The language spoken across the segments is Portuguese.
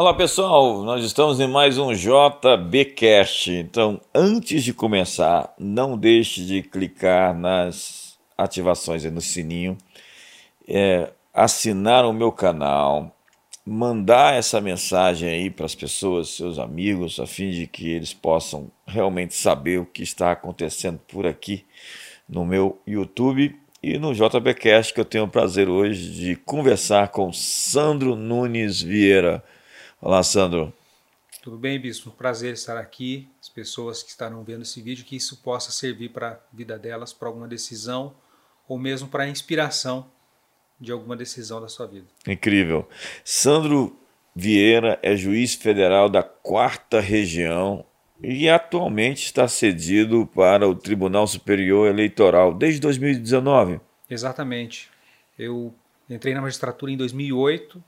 Olá pessoal, nós estamos em mais um JBcast. Então, antes de começar, não deixe de clicar nas ativações e no sininho, é, assinar o meu canal, mandar essa mensagem aí para as pessoas, seus amigos, a fim de que eles possam realmente saber o que está acontecendo por aqui no meu YouTube e no JBcast que eu tenho o prazer hoje de conversar com Sandro Nunes Vieira. Olá, Sandro. Tudo bem, Bispo? Prazer estar aqui. As pessoas que estarão vendo esse vídeo, que isso possa servir para a vida delas, para alguma decisão ou mesmo para a inspiração de alguma decisão da sua vida. Incrível. Sandro Vieira é juiz federal da quarta região e atualmente está cedido para o Tribunal Superior Eleitoral desde 2019. Exatamente. Eu entrei na magistratura em 2008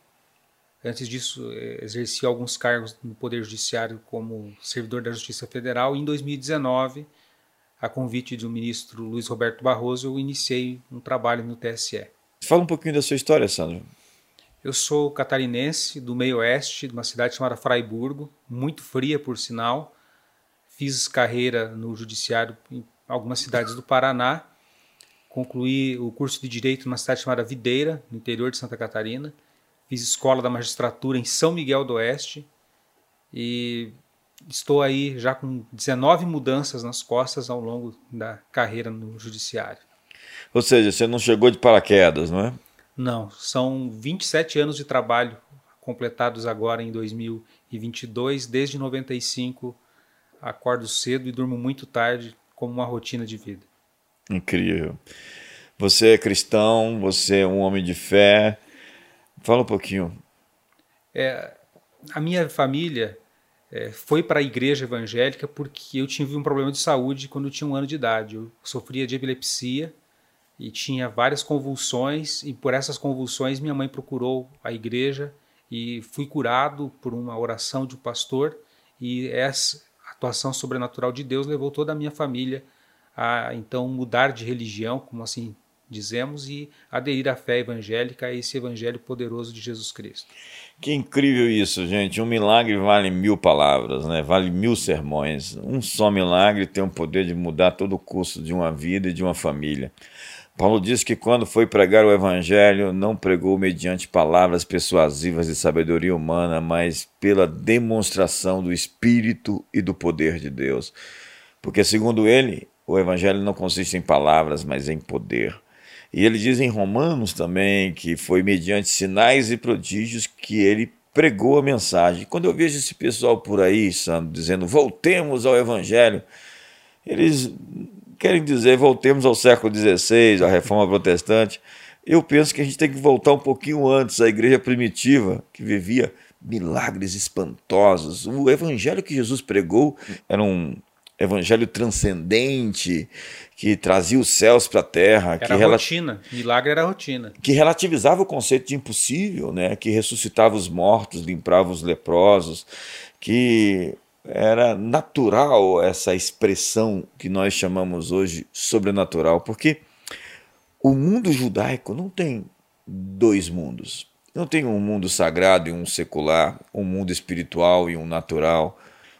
Antes disso, eh, exerci alguns cargos no Poder Judiciário como servidor da Justiça Federal. E em 2019, a convite do ministro Luiz Roberto Barroso, eu iniciei um trabalho no TSE. Fala um pouquinho da sua história, Sandro. Eu sou catarinense, do meio oeste, de uma cidade chamada Fraiburgo, muito fria, por sinal. Fiz carreira no judiciário em algumas cidades do Paraná. Concluí o curso de Direito numa cidade chamada Videira, no interior de Santa Catarina fiz escola da magistratura em São Miguel do Oeste e estou aí já com 19 mudanças nas costas ao longo da carreira no judiciário. Ou seja, você não chegou de paraquedas, não é? Não, são 27 anos de trabalho completados agora em 2022, desde 95 acordo cedo e durmo muito tarde como uma rotina de vida. Incrível. Você é cristão, você é um homem de fé, Fala um pouquinho. É, a minha família é, foi para a igreja evangélica porque eu tive um problema de saúde quando eu tinha um ano de idade. Eu sofria de epilepsia e tinha várias convulsões, e por essas convulsões minha mãe procurou a igreja e fui curado por uma oração de um pastor, e essa atuação sobrenatural de Deus levou toda a minha família a então mudar de religião, como assim dizemos, e aderir à fé evangélica, a esse evangelho poderoso de Jesus Cristo. Que incrível isso, gente. Um milagre vale mil palavras, né? vale mil sermões. Um só milagre tem o poder de mudar todo o curso de uma vida e de uma família. Paulo diz que quando foi pregar o Evangelho, não pregou mediante palavras persuasivas de sabedoria humana, mas pela demonstração do Espírito e do poder de Deus. Porque, segundo ele, o Evangelho não consiste em palavras, mas em poder. E ele diz em Romanos também que foi mediante sinais e prodígios que ele pregou a mensagem. Quando eu vejo esse pessoal por aí, Sandro, dizendo voltemos ao Evangelho, eles querem dizer voltemos ao século XVI, à reforma protestante. Eu penso que a gente tem que voltar um pouquinho antes à igreja primitiva, que vivia milagres espantosos. O evangelho que Jesus pregou era um evangelho transcendente, que trazia os céus para a terra. Era que rotina, milagre era rotina. Que relativizava o conceito de impossível, né? que ressuscitava os mortos, limpava os leprosos, que era natural essa expressão que nós chamamos hoje sobrenatural, porque o mundo judaico não tem dois mundos. Não tem um mundo sagrado e um secular, um mundo espiritual e um natural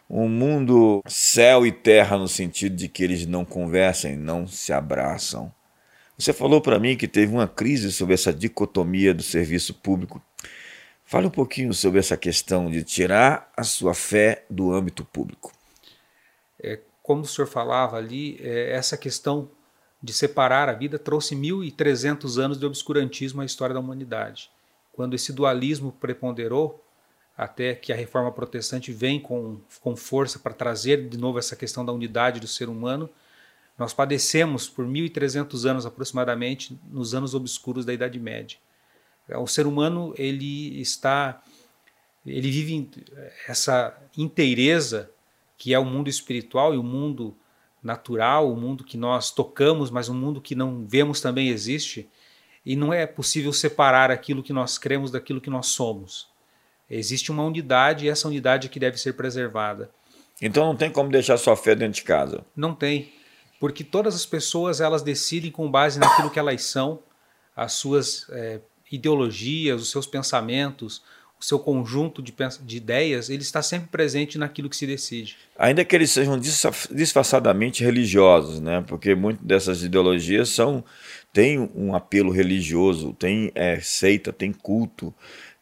um mundo céu e terra no sentido de que eles não conversam, não se abraçam. Você falou para mim que teve uma crise sobre essa dicotomia do serviço público. Fale um pouquinho sobre essa questão de tirar a sua fé do âmbito público. É, como o senhor falava ali, é, essa questão de separar a vida trouxe 1.300 anos de obscurantismo à história da humanidade. Quando esse dualismo preponderou, até que a reforma protestante vem com, com força para trazer de novo essa questão da unidade do ser humano. Nós padecemos por 1.300 anos aproximadamente nos anos obscuros da Idade Média. O ser humano ele está, ele vive essa inteireza que é o mundo espiritual e o mundo natural, o mundo que nós tocamos, mas o mundo que não vemos também existe. E não é possível separar aquilo que nós cremos daquilo que nós somos. Existe uma unidade e essa unidade que deve ser preservada. Então não tem como deixar sua fé dentro de casa. Não tem, porque todas as pessoas elas decidem com base naquilo que elas são, as suas é, ideologias, os seus pensamentos, seu conjunto de, de ideias, ele está sempre presente naquilo que se decide. Ainda que eles sejam disfarçadamente religiosos, né? porque muitas dessas ideologias são têm um apelo religioso, tem é, seita, tem culto,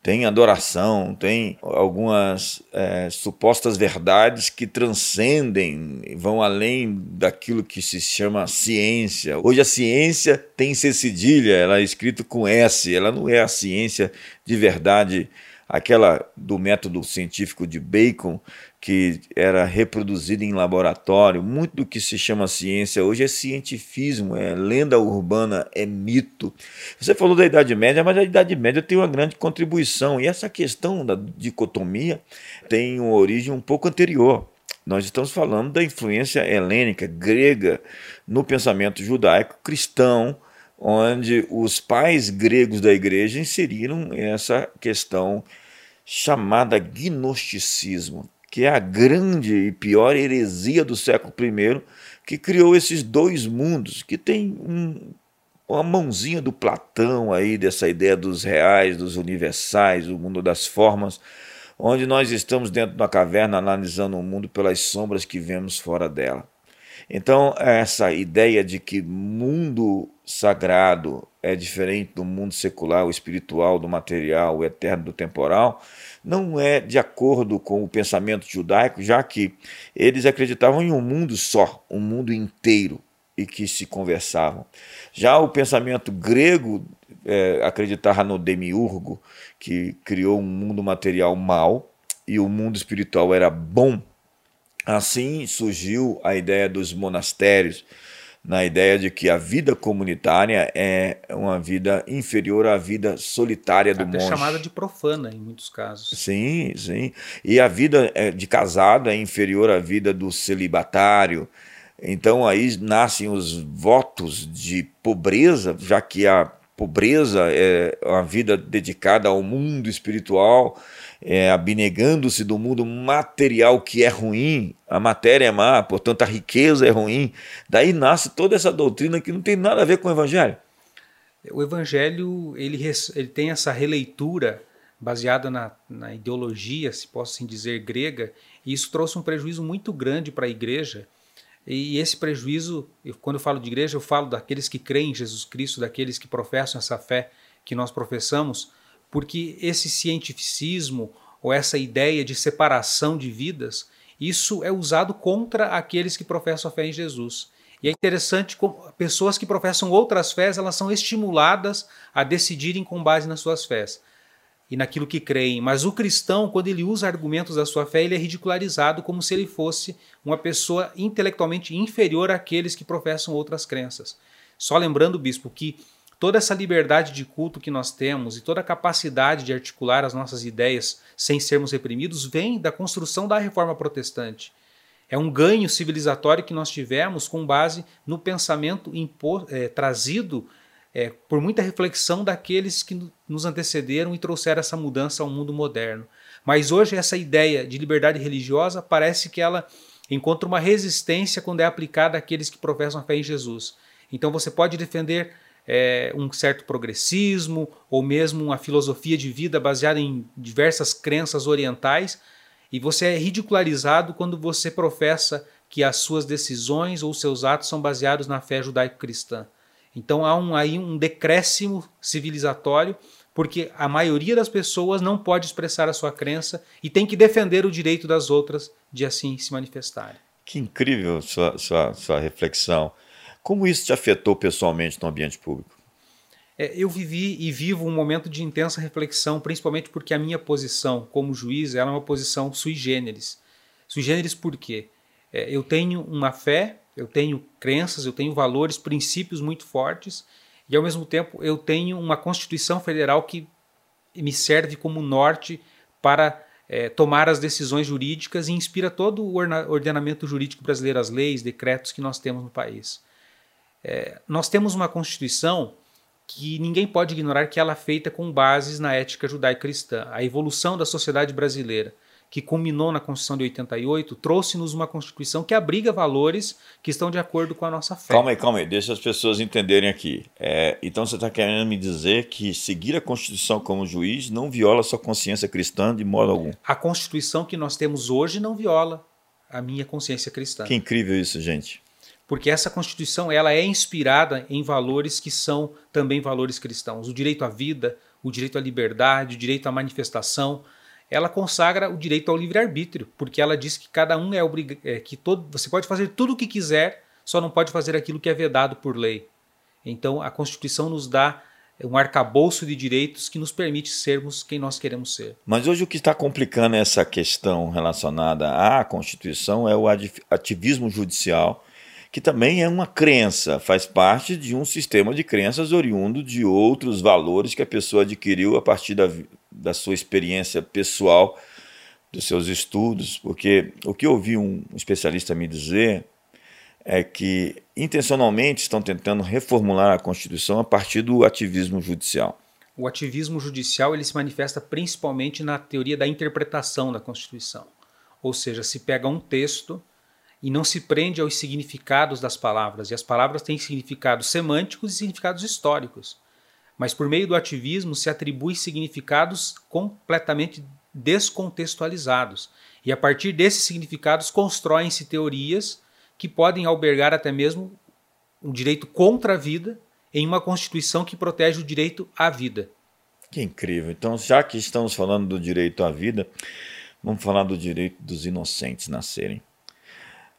tem adoração, tem algumas é, supostas verdades que transcendem, vão além daquilo que se chama ciência. Hoje a ciência tem C cedilha, ela é escrita com S, ela não é a ciência de verdade aquela do método científico de Bacon, que era reproduzida em laboratório, muito do que se chama ciência hoje é cientifismo, é lenda urbana, é mito. Você falou da Idade Média, mas a Idade Média tem uma grande contribuição, e essa questão da dicotomia tem uma origem um pouco anterior. Nós estamos falando da influência helênica, grega, no pensamento judaico cristão, onde os pais gregos da igreja inseriram essa questão chamada gnosticismo, que é a grande e pior heresia do século I, que criou esses dois mundos, que tem um, uma mãozinha do Platão aí, dessa ideia dos reais, dos universais, o mundo das formas, onde nós estamos dentro de uma caverna analisando o mundo pelas sombras que vemos fora dela. Então, essa ideia de que mundo sagrado é diferente do mundo secular, o espiritual, do material, o eterno, do temporal, não é de acordo com o pensamento judaico, já que eles acreditavam em um mundo só, um mundo inteiro, e que se conversavam. Já o pensamento grego é, acreditava no demiurgo, que criou um mundo material mal e o mundo espiritual era bom. Assim surgiu a ideia dos monastérios, na ideia de que a vida comunitária é uma vida inferior à vida solitária do Até monge. chamada de profana em muitos casos. Sim, sim. E a vida é, de casado é inferior à vida do celibatário. Então aí nascem os votos de pobreza, já que a pobreza é uma vida dedicada ao mundo espiritual é, abnegando-se do mundo material que é ruim, a matéria é má, portanto a riqueza é ruim. Daí nasce toda essa doutrina que não tem nada a ver com o Evangelho. O Evangelho ele, ele tem essa releitura baseada na, na ideologia, se posso assim dizer, grega, e isso trouxe um prejuízo muito grande para a igreja. E esse prejuízo, eu, quando eu falo de igreja, eu falo daqueles que creem em Jesus Cristo, daqueles que professam essa fé que nós professamos, porque esse cientificismo ou essa ideia de separação de vidas, isso é usado contra aqueles que professam a fé em Jesus. E é interessante como pessoas que professam outras fés, elas são estimuladas a decidirem com base nas suas fés e naquilo que creem. Mas o cristão, quando ele usa argumentos da sua fé, ele é ridicularizado como se ele fosse uma pessoa intelectualmente inferior àqueles que professam outras crenças. Só lembrando, bispo, que toda essa liberdade de culto que nós temos e toda a capacidade de articular as nossas ideias sem sermos reprimidos vem da construção da reforma protestante. É um ganho civilizatório que nós tivemos com base no pensamento é, trazido é, por muita reflexão daqueles que nos antecederam e trouxeram essa mudança ao mundo moderno. Mas hoje essa ideia de liberdade religiosa parece que ela encontra uma resistência quando é aplicada àqueles que professam a fé em Jesus. Então você pode defender é, um certo progressismo ou mesmo uma filosofia de vida baseada em diversas crenças orientais, e você é ridicularizado quando você professa que as suas decisões ou seus atos são baseados na fé judaico-cristã. Então há um, aí um decréscimo civilizatório, porque a maioria das pessoas não pode expressar a sua crença e tem que defender o direito das outras de assim se manifestarem. Que incrível sua, sua, sua reflexão. Como isso te afetou pessoalmente no ambiente público? É, eu vivi e vivo um momento de intensa reflexão, principalmente porque a minha posição como juiz é uma posição sui generis. Sui generis por quê? É, eu tenho uma fé, eu tenho crenças, eu tenho valores, princípios muito fortes e ao mesmo tempo eu tenho uma Constituição Federal que me serve como norte para é, tomar as decisões jurídicas e inspira todo o ordenamento jurídico brasileiro, as leis, decretos que nós temos no país. É, nós temos uma Constituição que ninguém pode ignorar que ela é feita com bases na ética judaico-cristã, a evolução da sociedade brasileira, que culminou na Constituição de 88, trouxe-nos uma Constituição que abriga valores que estão de acordo com a nossa fé. Calma aí, calma aí, deixa as pessoas entenderem aqui. É, então você está querendo me dizer que seguir a Constituição como juiz não viola sua consciência cristã de modo algum? A Constituição que nós temos hoje não viola a minha consciência cristã. Que incrível isso, gente. Porque essa Constituição ela é inspirada em valores que são também valores cristãos. O direito à vida, o direito à liberdade, o direito à manifestação, ela consagra o direito ao livre-arbítrio, porque ela diz que cada um é obrigado, é, que todo, você pode fazer tudo o que quiser, só não pode fazer aquilo que é vedado por lei. Então a Constituição nos dá um arcabouço de direitos que nos permite sermos quem nós queremos ser. Mas hoje o que está complicando essa questão relacionada à Constituição é o ativismo judicial, que também é uma crença, faz parte de um sistema de crenças oriundo de outros valores que a pessoa adquiriu a partir da, da sua experiência pessoal, dos seus estudos, porque o que eu ouvi um especialista me dizer é que intencionalmente estão tentando reformular a Constituição a partir do ativismo judicial. O ativismo judicial ele se manifesta principalmente na teoria da interpretação da Constituição. Ou seja, se pega um texto e não se prende aos significados das palavras, e as palavras têm significados semânticos e significados históricos mas por meio do ativismo se atribui significados completamente descontextualizados. E a partir desses significados constroem-se teorias que podem albergar até mesmo um direito contra a vida em uma Constituição que protege o direito à vida. Que incrível. Então, já que estamos falando do direito à vida, vamos falar do direito dos inocentes nascerem.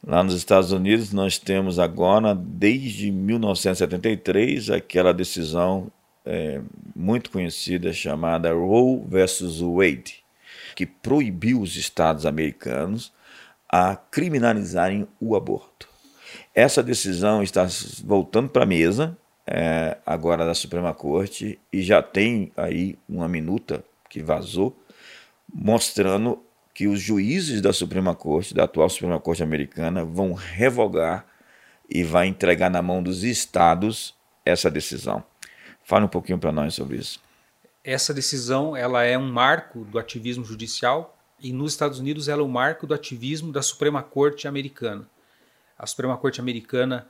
Lá nos Estados Unidos, nós temos agora, desde 1973, aquela decisão é, muito conhecida chamada Roe versus Wade, que proibiu os estados americanos a criminalizarem o aborto. Essa decisão está voltando para a mesa é, agora da Suprema Corte e já tem aí uma minuta que vazou mostrando que os juízes da Suprema Corte, da atual Suprema Corte americana, vão revogar e vai entregar na mão dos estados essa decisão. Fale um pouquinho para nós sobre isso. Essa decisão ela é um marco do ativismo judicial e nos Estados Unidos ela é um marco do ativismo da Suprema Corte americana. A Suprema Corte americana,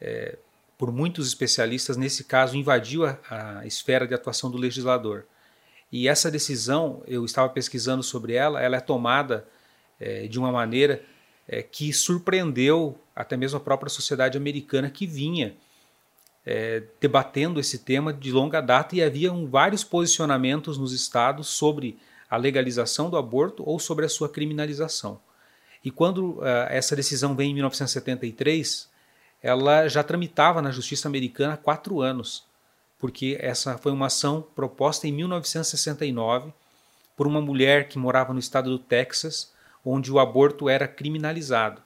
é, por muitos especialistas, nesse caso, invadiu a, a esfera de atuação do legislador. E essa decisão, eu estava pesquisando sobre ela, ela é tomada é, de uma maneira é, que surpreendeu até mesmo a própria sociedade americana que vinha é, debatendo esse tema de longa data e havia vários posicionamentos nos estados sobre a legalização do aborto ou sobre a sua criminalização. E quando uh, essa decisão vem em 1973, ela já tramitava na justiça americana há quatro anos, porque essa foi uma ação proposta em 1969 por uma mulher que morava no estado do Texas, onde o aborto era criminalizado.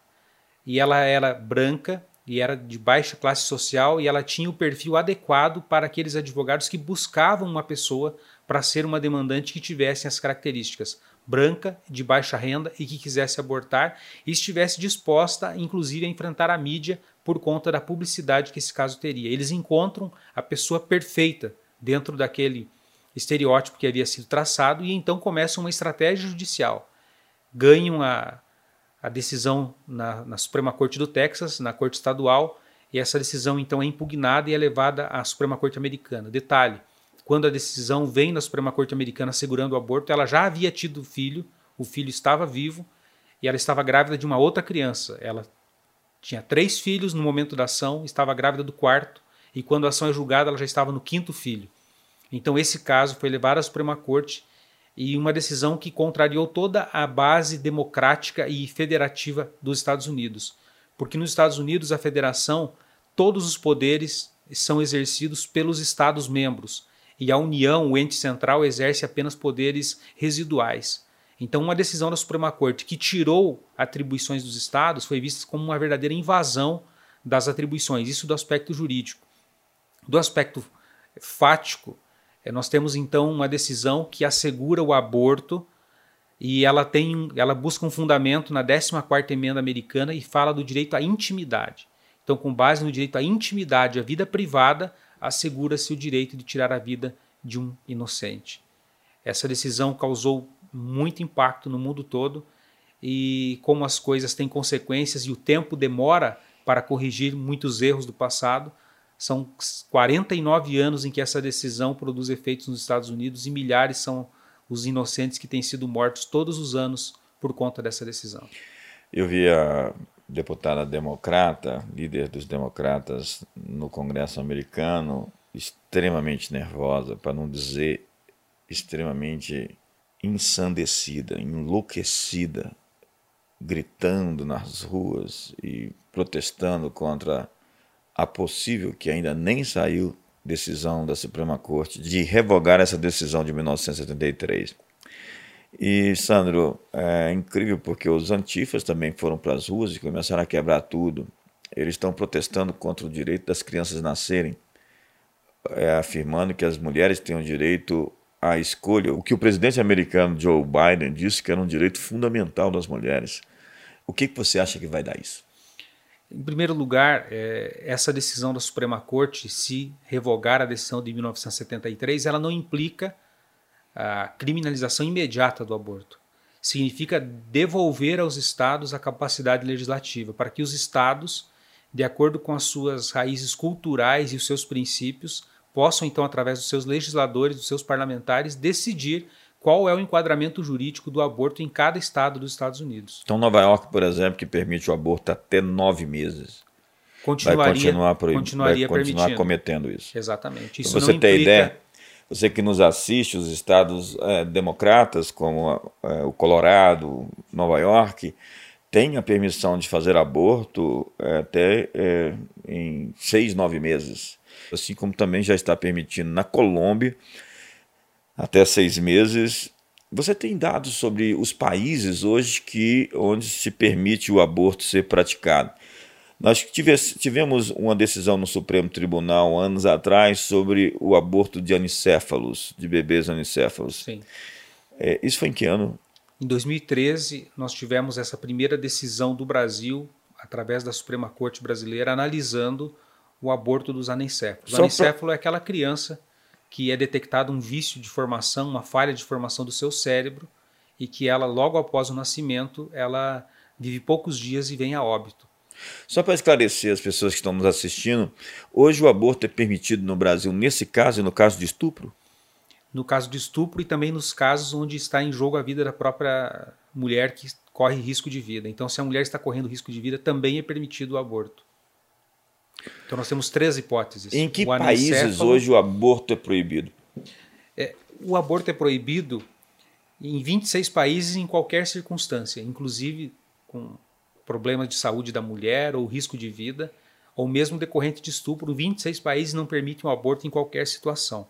E ela era branca e era de baixa classe social e ela tinha o perfil adequado para aqueles advogados que buscavam uma pessoa para ser uma demandante que tivesse as características branca, de baixa renda e que quisesse abortar e estivesse disposta, inclusive, a enfrentar a mídia por conta da publicidade que esse caso teria. Eles encontram a pessoa perfeita dentro daquele estereótipo que havia sido traçado e então começam uma estratégia judicial. Ganham a, a decisão na, na, Suprema Corte do Texas, na Corte Estadual, e essa decisão então é impugnada e é levada à Suprema Corte Americana. Detalhe: quando a decisão vem na Suprema Corte Americana segurando o aborto, ela já havia tido filho, o filho estava vivo e ela estava grávida de uma outra criança. Ela tinha três filhos no momento da ação, estava grávida do quarto, e quando a ação é julgada, ela já estava no quinto filho. Então, esse caso foi levado à Suprema Corte e uma decisão que contrariou toda a base democrática e federativa dos Estados Unidos. Porque nos Estados Unidos, a federação, todos os poderes são exercidos pelos Estados-membros e a União, o ente central, exerce apenas poderes residuais. Então, uma decisão da Suprema Corte que tirou atribuições dos Estados foi vista como uma verdadeira invasão das atribuições, isso do aspecto jurídico. Do aspecto fático, nós temos então uma decisão que assegura o aborto e ela tem, ela busca um fundamento na 14ª emenda americana e fala do direito à intimidade. Então, com base no direito à intimidade, à vida privada, assegura-se o direito de tirar a vida de um inocente. Essa decisão causou muito impacto no mundo todo e como as coisas têm consequências e o tempo demora para corrigir muitos erros do passado. São 49 anos em que essa decisão produz efeitos nos Estados Unidos e milhares são os inocentes que têm sido mortos todos os anos por conta dessa decisão. Eu vi a deputada democrata, líder dos democratas no Congresso americano, extremamente nervosa, para não dizer extremamente ensandecida, enlouquecida, gritando nas ruas e protestando contra a possível, que ainda nem saiu, decisão da Suprema Corte de revogar essa decisão de 1973. E, Sandro, é incrível porque os antifas também foram para as ruas e começaram a quebrar tudo. Eles estão protestando contra o direito das crianças nascerem, é, afirmando que as mulheres têm o direito à escolha, o que o presidente americano Joe Biden disse que era um direito fundamental das mulheres. O que, que você acha que vai dar isso? Em primeiro lugar, é, essa decisão da Suprema Corte, se revogar a decisão de 1973, ela não implica a criminalização imediata do aborto. Significa devolver aos estados a capacidade legislativa, para que os estados, de acordo com as suas raízes culturais e os seus princípios, possam, então, através dos seus legisladores, dos seus parlamentares, decidir qual é o enquadramento jurídico do aborto em cada estado dos Estados Unidos. Então, Nova York, por exemplo, que permite o aborto até nove meses, continuaria, vai continuar, proib... continuaria vai continuar cometendo isso. Exatamente. Isso Para você implica... ideia, você que nos assiste, os estados é, democratas, como é, o Colorado, Nova York, tem a permissão de fazer aborto é, até é, em seis, nove meses. Assim como também já está permitindo na Colômbia até seis meses. Você tem dados sobre os países hoje que onde se permite o aborto ser praticado? Nós tivemos uma decisão no Supremo Tribunal anos atrás sobre o aborto de anicéfalos, de bebês anicéfalos. Sim. É, isso foi em que ano? Em 2013, nós tivemos essa primeira decisão do Brasil, através da Suprema Corte Brasileira, analisando o aborto dos anencéfalos. O anencéfalo pra... é aquela criança que é detectado um vício de formação, uma falha de formação do seu cérebro e que ela, logo após o nascimento, ela vive poucos dias e vem a óbito. Só para esclarecer as pessoas que estão nos assistindo, hoje o aborto é permitido no Brasil nesse caso e no caso de estupro? No caso de estupro e também nos casos onde está em jogo a vida da própria mulher que corre risco de vida. Então, se a mulher está correndo risco de vida, também é permitido o aborto. Então nós temos três hipóteses. Em que países hoje o aborto é proibido? É, o aborto é proibido em 26 países em qualquer circunstância, inclusive com problemas de saúde da mulher ou risco de vida, ou mesmo decorrente de estupro. 26 países não permitem o aborto em qualquer situação.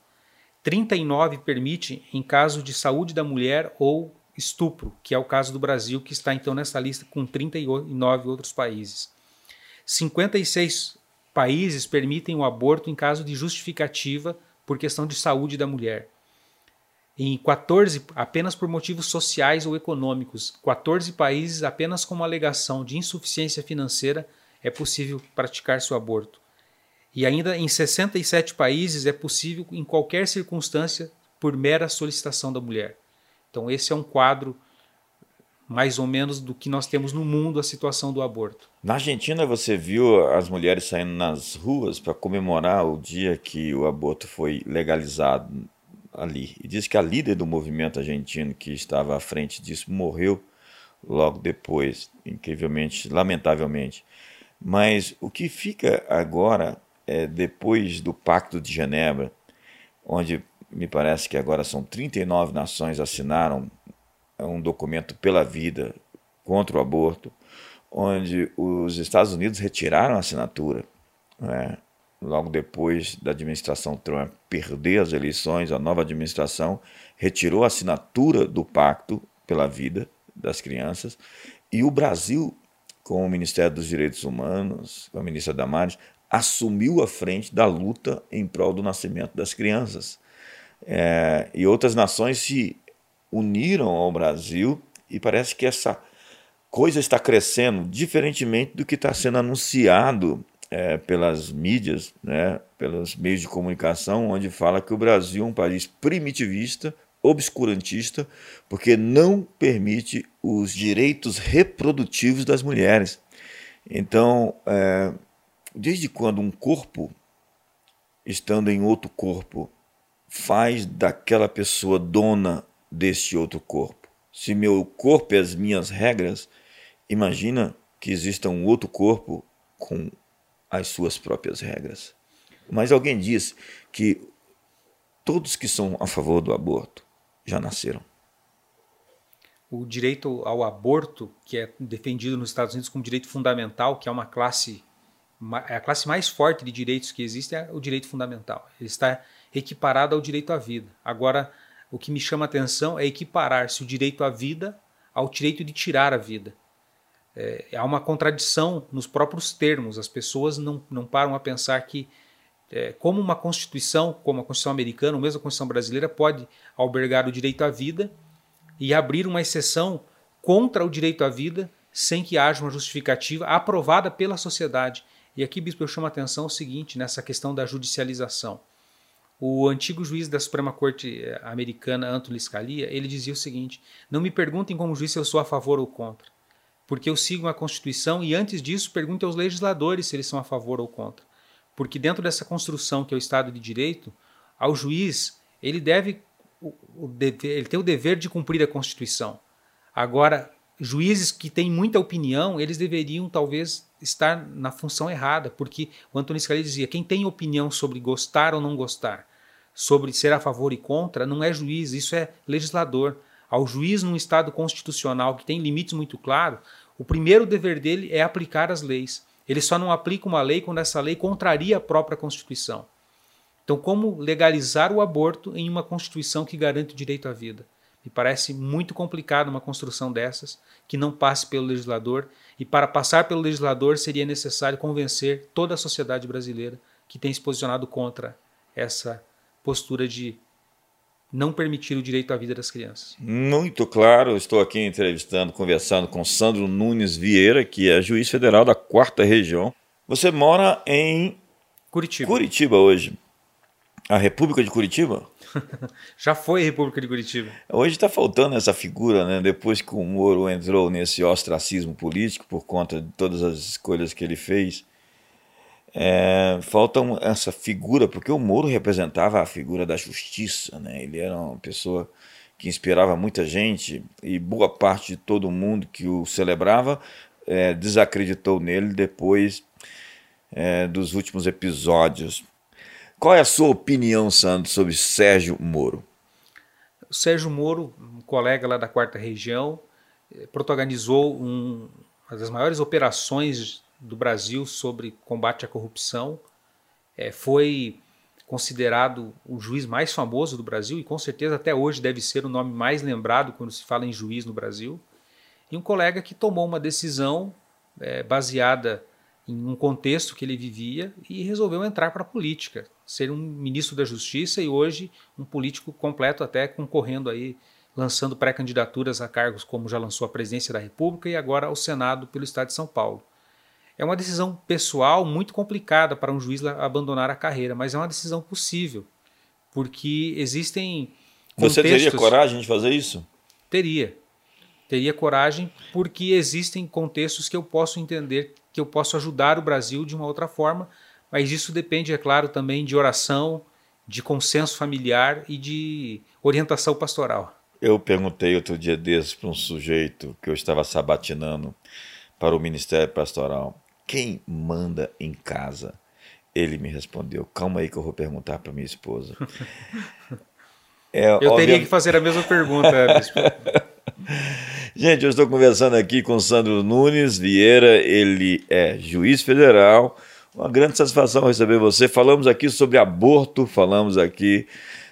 39 permite em caso de saúde da mulher ou estupro, que é o caso do Brasil, que está então nessa lista com 39 outros países. 56 países permitem o aborto em caso de justificativa por questão de saúde da mulher. Em 14, apenas por motivos sociais ou econômicos. 14 países, apenas com uma alegação de insuficiência financeira, é possível praticar-se o aborto. E ainda em 67 países é possível em qualquer circunstância por mera solicitação da mulher. Então, esse é um quadro mais ou menos do que nós temos no mundo a situação do aborto. Na Argentina você viu as mulheres saindo nas ruas para comemorar o dia que o aborto foi legalizado ali. E diz que a líder do movimento argentino que estava à frente disso morreu logo depois, incrivelmente, lamentavelmente. Mas o que fica agora é depois do Pacto de Genebra, onde me parece que agora são 39 nações assinaram um documento pela vida contra o aborto, onde os Estados Unidos retiraram a assinatura. Né? Logo depois da administração Trump perder as eleições, a nova administração retirou a assinatura do Pacto pela Vida das Crianças e o Brasil, com o Ministério dos Direitos Humanos, com a ministra Damares, assumiu a frente da luta em prol do nascimento das crianças. É, e outras nações se uniram ao Brasil e parece que essa coisa está crescendo, diferentemente do que está sendo anunciado é, pelas mídias, né, pelos meios de comunicação, onde fala que o Brasil é um país primitivista, obscurantista, porque não permite os direitos reprodutivos das mulheres. Então, é, desde quando um corpo, estando em outro corpo, faz daquela pessoa dona deste outro corpo? Se meu corpo é as minhas regras, imagina que exista um outro corpo com as suas próprias regras. Mas alguém diz que todos que são a favor do aborto já nasceram. O direito ao aborto, que é defendido nos Estados Unidos como direito fundamental, que é uma classe é a classe mais forte de direitos que existe é o direito fundamental. Ele está equiparado ao direito à vida. Agora, o que me chama a atenção é equiparar-se o direito à vida ao direito de tirar a vida. É, há uma contradição nos próprios termos. As pessoas não, não param a pensar que é, como uma Constituição, como a Constituição americana, ou mesmo a Constituição brasileira, pode albergar o direito à vida e abrir uma exceção contra o direito à vida sem que haja uma justificativa aprovada pela sociedade. E aqui, bispo, eu chamo a atenção o seguinte, nessa questão da judicialização. O antigo juiz da Suprema Corte eh, Americana, Anthony Scalia, ele dizia o seguinte: Não me perguntem como juiz se eu sou a favor ou contra, porque eu sigo a Constituição e antes disso pergunte aos legisladores se eles são a favor ou contra. Porque dentro dessa construção que é o Estado de Direito, ao juiz ele deve ele tem o dever de cumprir a Constituição. Agora, juízes que têm muita opinião, eles deveriam talvez estar na função errada, porque o Antônio Scalia dizia: quem tem opinião sobre gostar ou não gostar, sobre ser a favor e contra, não é juiz, isso é legislador. Ao juiz num Estado constitucional que tem limites muito claros, o primeiro dever dele é aplicar as leis. Ele só não aplica uma lei quando essa lei contraria a própria Constituição. Então, como legalizar o aborto em uma Constituição que garante o direito à vida? Me parece muito complicado uma construção dessas que não passe pelo legislador, e para passar pelo legislador seria necessário convencer toda a sociedade brasileira que tem se posicionado contra essa postura de não permitir o direito à vida das crianças. Muito claro, estou aqui entrevistando, conversando com Sandro Nunes Vieira, que é juiz federal da quarta região. Você mora em Curitiba. Curitiba hoje. A República de Curitiba? Já foi a República de Curitiba. Hoje está faltando essa figura, né? Depois que o Moro entrou nesse ostracismo político por conta de todas as escolhas que ele fez, é, falta essa figura, porque o Moro representava a figura da justiça, né? Ele era uma pessoa que inspirava muita gente e boa parte de todo mundo que o celebrava é, desacreditou nele depois é, dos últimos episódios. Qual é a sua opinião, Sandro, sobre Sérgio Moro? Sérgio Moro, um colega lá da quarta região, eh, protagonizou um, uma das maiores operações do Brasil sobre combate à corrupção. É, foi considerado o juiz mais famoso do Brasil e com certeza até hoje deve ser o nome mais lembrado quando se fala em juiz no Brasil. E um colega que tomou uma decisão é, baseada em um contexto que ele vivia e resolveu entrar para a política, ser um ministro da Justiça e hoje um político completo até concorrendo aí, lançando pré-candidaturas a cargos como já lançou a presidência da República e agora ao Senado pelo Estado de São Paulo. É uma decisão pessoal muito complicada para um juiz abandonar a carreira, mas é uma decisão possível, porque existem. Você teria coragem de fazer isso? Teria. Teria coragem, porque existem contextos que eu posso entender que eu posso ajudar o Brasil de uma outra forma, mas isso depende, é claro, também de oração, de consenso familiar e de orientação pastoral. Eu perguntei outro dia desses para um sujeito que eu estava sabatinando para o Ministério Pastoral quem manda em casa? Ele me respondeu: Calma aí que eu vou perguntar para minha esposa. É, eu teria obviamente... que fazer a mesma pergunta, Gente, eu estou conversando aqui com Sandro Nunes Vieira, ele é juiz federal. Uma grande satisfação receber você. Falamos aqui sobre aborto, falamos aqui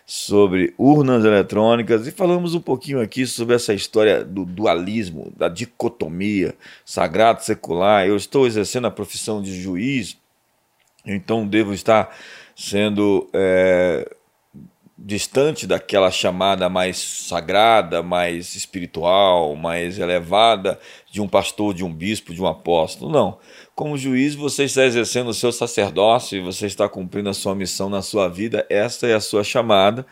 sobre urnas eletrônicas e falamos um pouquinho aqui sobre essa história do dualismo, da dicotomia sagrado secular. Eu estou exercendo a profissão de juiz, então devo estar sendo é, distante daquela chamada mais sagrada, mais espiritual, mais elevada de um pastor, de um bispo, de um apóstolo. Não como juiz, você está exercendo o seu sacerdócio e você está cumprindo a sua missão na sua vida. Esta é a sua chamada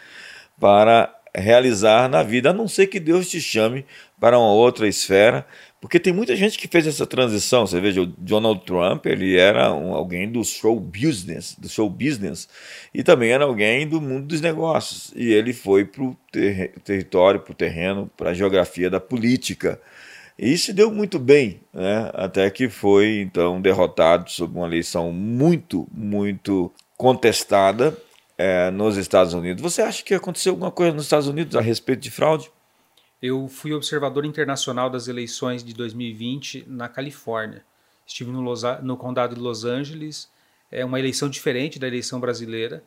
para realizar na vida, a não ser que Deus te chame para uma outra esfera, porque tem muita gente que fez essa transição. Você veja, o Donald Trump, ele era um, alguém do show business, do show business, e também era alguém do mundo dos negócios. E ele foi para o ter território, para o terreno, para a geografia da política. E se deu muito bem, né? até que foi então derrotado sob uma eleição muito, muito contestada é, nos Estados Unidos. Você acha que aconteceu alguma coisa nos Estados Unidos a respeito de fraude? Eu fui observador internacional das eleições de 2020 na Califórnia. Estive no, no condado de Los Angeles. É uma eleição diferente da eleição brasileira.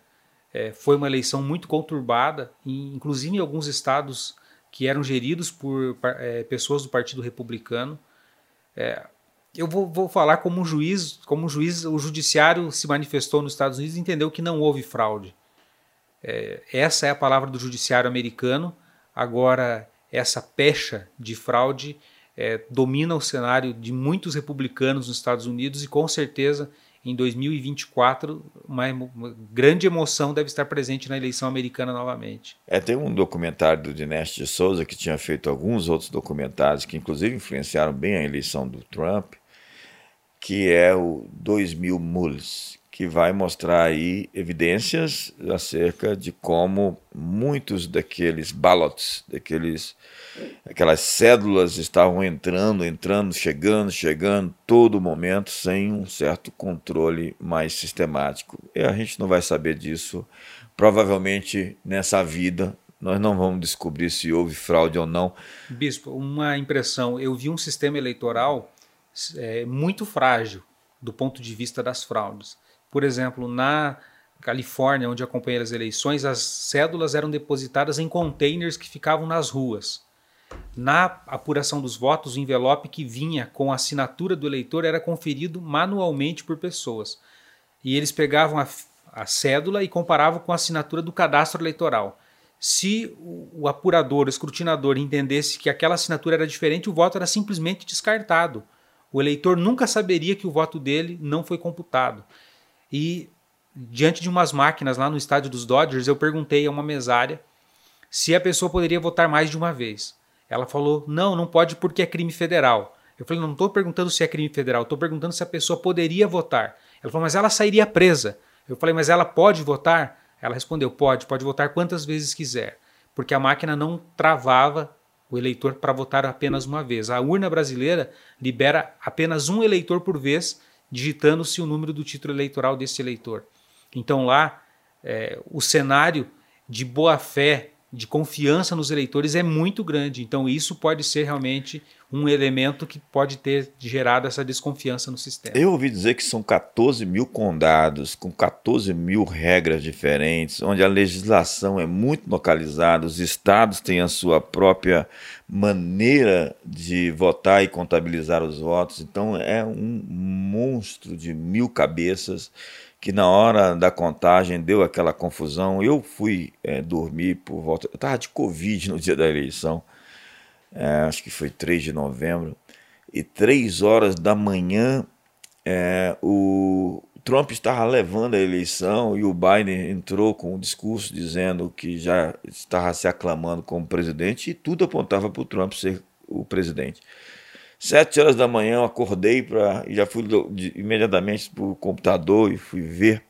É, foi uma eleição muito conturbada, inclusive em alguns estados que eram geridos por é, pessoas do Partido Republicano. É, eu vou, vou, falar como um juiz, como um juiz, o judiciário se manifestou nos Estados Unidos e entendeu que não houve fraude. É, essa é a palavra do judiciário americano. Agora, essa pecha de fraude é, domina o cenário de muitos republicanos nos Estados Unidos e com certeza em 2024 uma, uma, grande emoção deve estar presente na eleição americana novamente. É, tem um documentário do Dinesh de Souza que tinha feito alguns outros documentários que inclusive influenciaram bem a eleição do Trump, que é o 2000 Mules, que vai mostrar aí evidências acerca de como muitos daqueles ballots, daqueles aquelas cédulas estavam entrando, entrando, chegando, chegando todo momento sem um certo controle mais sistemático. E a gente não vai saber disso provavelmente nessa vida. Nós não vamos descobrir se houve fraude ou não. Bispo, uma impressão. Eu vi um sistema eleitoral é, muito frágil do ponto de vista das fraudes. Por exemplo, na Califórnia, onde acompanhei as eleições, as cédulas eram depositadas em containers que ficavam nas ruas. Na apuração dos votos, o envelope que vinha com a assinatura do eleitor era conferido manualmente por pessoas. E eles pegavam a, a cédula e comparavam com a assinatura do cadastro eleitoral. Se o, apurador, o escrutinador, entendesse que aquela assinatura era diferente, o voto era simplesmente descartado. O eleitor nunca saberia que o voto dele não foi computado. E diante de umas máquinas lá no estádio dos Dodgers, eu perguntei a uma mesária se a pessoa poderia votar mais de uma vez. Ela falou: não, não pode porque é crime federal. Eu falei: não estou perguntando se é crime federal, estou perguntando se a pessoa poderia votar. Ela falou: mas ela sairia presa. Eu falei: mas ela pode votar? Ela respondeu: pode, pode votar quantas vezes quiser, porque a máquina não travava o eleitor para votar apenas uma vez. A urna brasileira libera apenas um eleitor por vez digitando-se o número do título eleitoral desse eleitor. Então lá, é, o cenário de boa-fé, de confiança nos eleitores é muito grande. Então isso pode ser realmente um elemento que pode ter gerado essa desconfiança no sistema. Eu ouvi dizer que são 14 mil condados, com 14 mil regras diferentes, onde a legislação é muito localizada, os estados têm a sua própria maneira de votar e contabilizar os votos. Então é um monstro de mil cabeças que na hora da contagem deu aquela confusão. Eu fui é, dormir por volta. Eu estava de Covid no dia da eleição, é, acho que foi 3 de novembro, e três horas da manhã é, o Trump estava levando a eleição e o Biden entrou com um discurso dizendo que já estava se aclamando como presidente e tudo apontava para o Trump ser o presidente. Sete horas da manhã eu acordei para e já fui imediatamente para o computador e fui ver.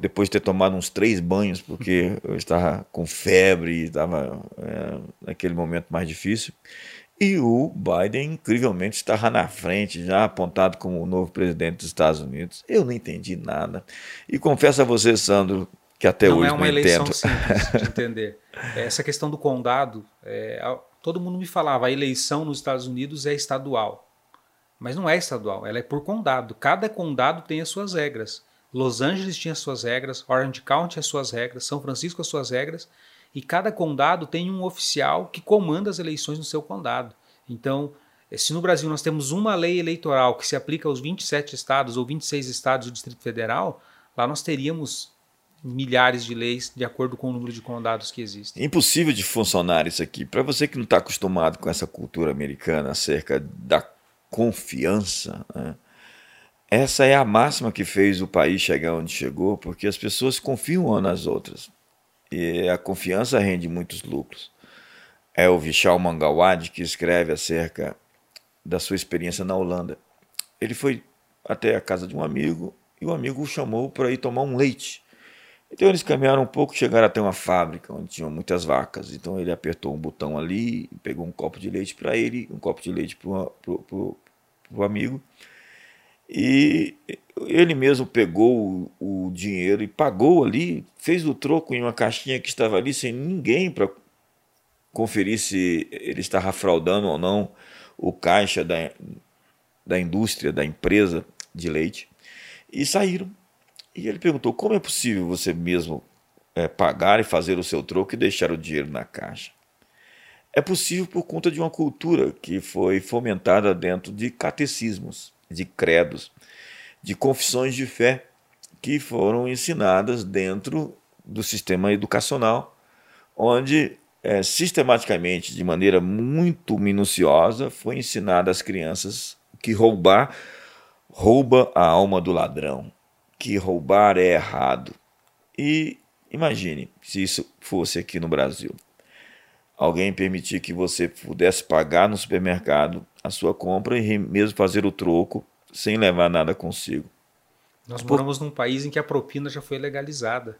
Depois de ter tomado uns três banhos, porque eu estava com febre e estava é, naquele momento mais difícil. E o Biden, incrivelmente, estava na frente, já apontado como o novo presidente dos Estados Unidos. Eu não entendi nada. E confesso a você, Sandro, que até não hoje é uma não eleição entendo. simples de entender. Essa questão do condado, é, todo mundo me falava, a eleição nos Estados Unidos é estadual. Mas não é estadual, ela é por condado. Cada condado tem as suas regras. Los Angeles tinha as suas regras, Orange County as suas regras, São Francisco as suas regras, e cada condado tem um oficial que comanda as eleições no seu condado. Então, eh, se no Brasil nós temos uma lei eleitoral que se aplica aos 27 estados ou 26 estados do Distrito Federal, lá nós teríamos milhares de leis de acordo com o número de condados que existem. É impossível de funcionar isso aqui. Para você que não está acostumado com essa cultura americana acerca da confiança, né? essa é a máxima que fez o país chegar onde chegou, porque as pessoas confiam umas nas outras. E a confiança rende muitos lucros. É o Vishal Mangawad que escreve acerca da sua experiência na Holanda. Ele foi até a casa de um amigo e o amigo o chamou para ir tomar um leite. Então eles caminharam um pouco, chegaram até uma fábrica onde tinham muitas vacas. Então ele apertou um botão ali, pegou um copo de leite para ele, um copo de leite para o amigo. E ele mesmo pegou o, o, dinheiro e pagou ali, fez o troco em uma caixinha que estava ali sem ninguém para conferir se ele estava fraudando ou não o caixa da, da indústria, da empresa de leite. E saíram. E ele perguntou: como é possível você mesmo é, pagar e fazer o seu troco e deixar o dinheiro na caixa? É possível por conta de uma cultura que foi fomentada dentro de catecismos, de credos, de confissões de fé que foram ensinadas dentro do sistema educacional, onde é, sistematicamente, de maneira muito minuciosa, foi ensinada às crianças que roubar rouba a alma do ladrão que roubar é errado. E imagine se isso fosse aqui no Brasil. Alguém permitir que você pudesse pagar no supermercado a sua compra e mesmo fazer o troco sem levar nada consigo. Nós moramos num país em que a propina já foi legalizada.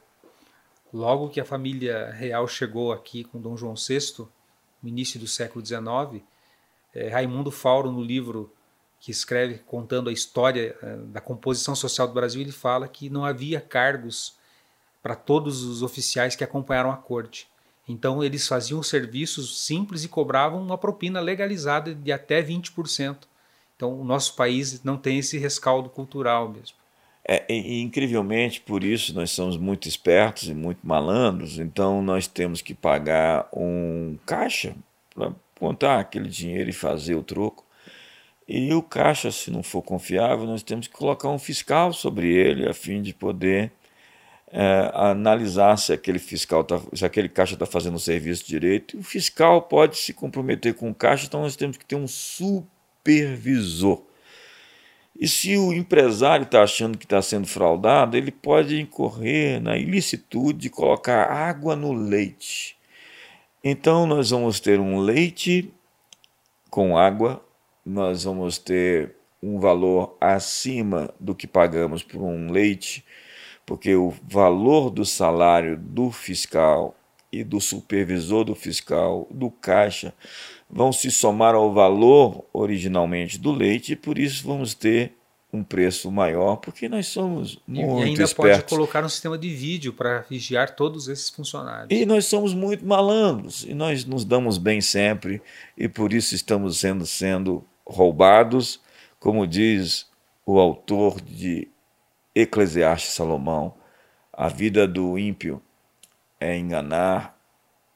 Logo que a família real chegou aqui com Dom João VI, no início do século XIX, é, Raimundo Fauro, no livro que escreve contando a história eh, da composição social do Brasil, ele fala que não havia cargos para todos os oficiais que acompanharam a corte. Então eles faziam serviços simples e cobravam uma propina legalizada de até 20%. Então o nosso país não tem esse rescaldo cultural mesmo. É, e, incrivelmente, por isso nós somos muito espertos e muito malandros, então nós temos que pagar um caixa para contar aquele dinheiro e fazer o troco. E o caixa, se não for confiável, nós temos que colocar um fiscal sobre ele, a fim de poder é, analisar se aquele fiscal tá, se aquele caixa está fazendo o serviço direito. O fiscal pode se comprometer com o caixa, então nós temos que ter um supervisor. E se o empresário está achando que está sendo fraudado, ele pode incorrer na ilicitude de colocar água no leite. Então nós vamos ter um leite com água nós vamos ter um valor acima do que pagamos por um leite, porque o valor do salário do fiscal e do supervisor do fiscal, do caixa, vão se somar ao valor originalmente do leite e por isso vamos ter um preço maior, porque nós somos muito E ainda espertos. pode colocar um sistema de vídeo para vigiar todos esses funcionários. E nós somos muito malandros, e nós nos damos bem sempre, e por isso estamos sendo, sendo roubados, como diz o autor de Eclesiastes Salomão, a vida do ímpio é enganar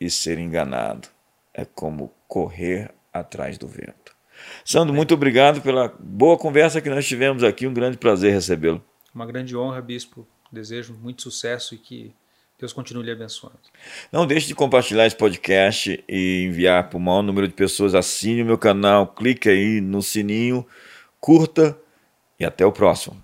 e ser enganado. É como correr atrás do vento. Sandro, muito obrigado pela boa conversa que nós tivemos aqui. Um grande prazer recebê-lo. Uma grande honra, bispo. Desejo muito sucesso e que Deus continue lhe abençoando. Não deixe de compartilhar esse podcast e enviar para o maior número de pessoas. Assine o meu canal, clique aí no sininho, curta e até o próximo.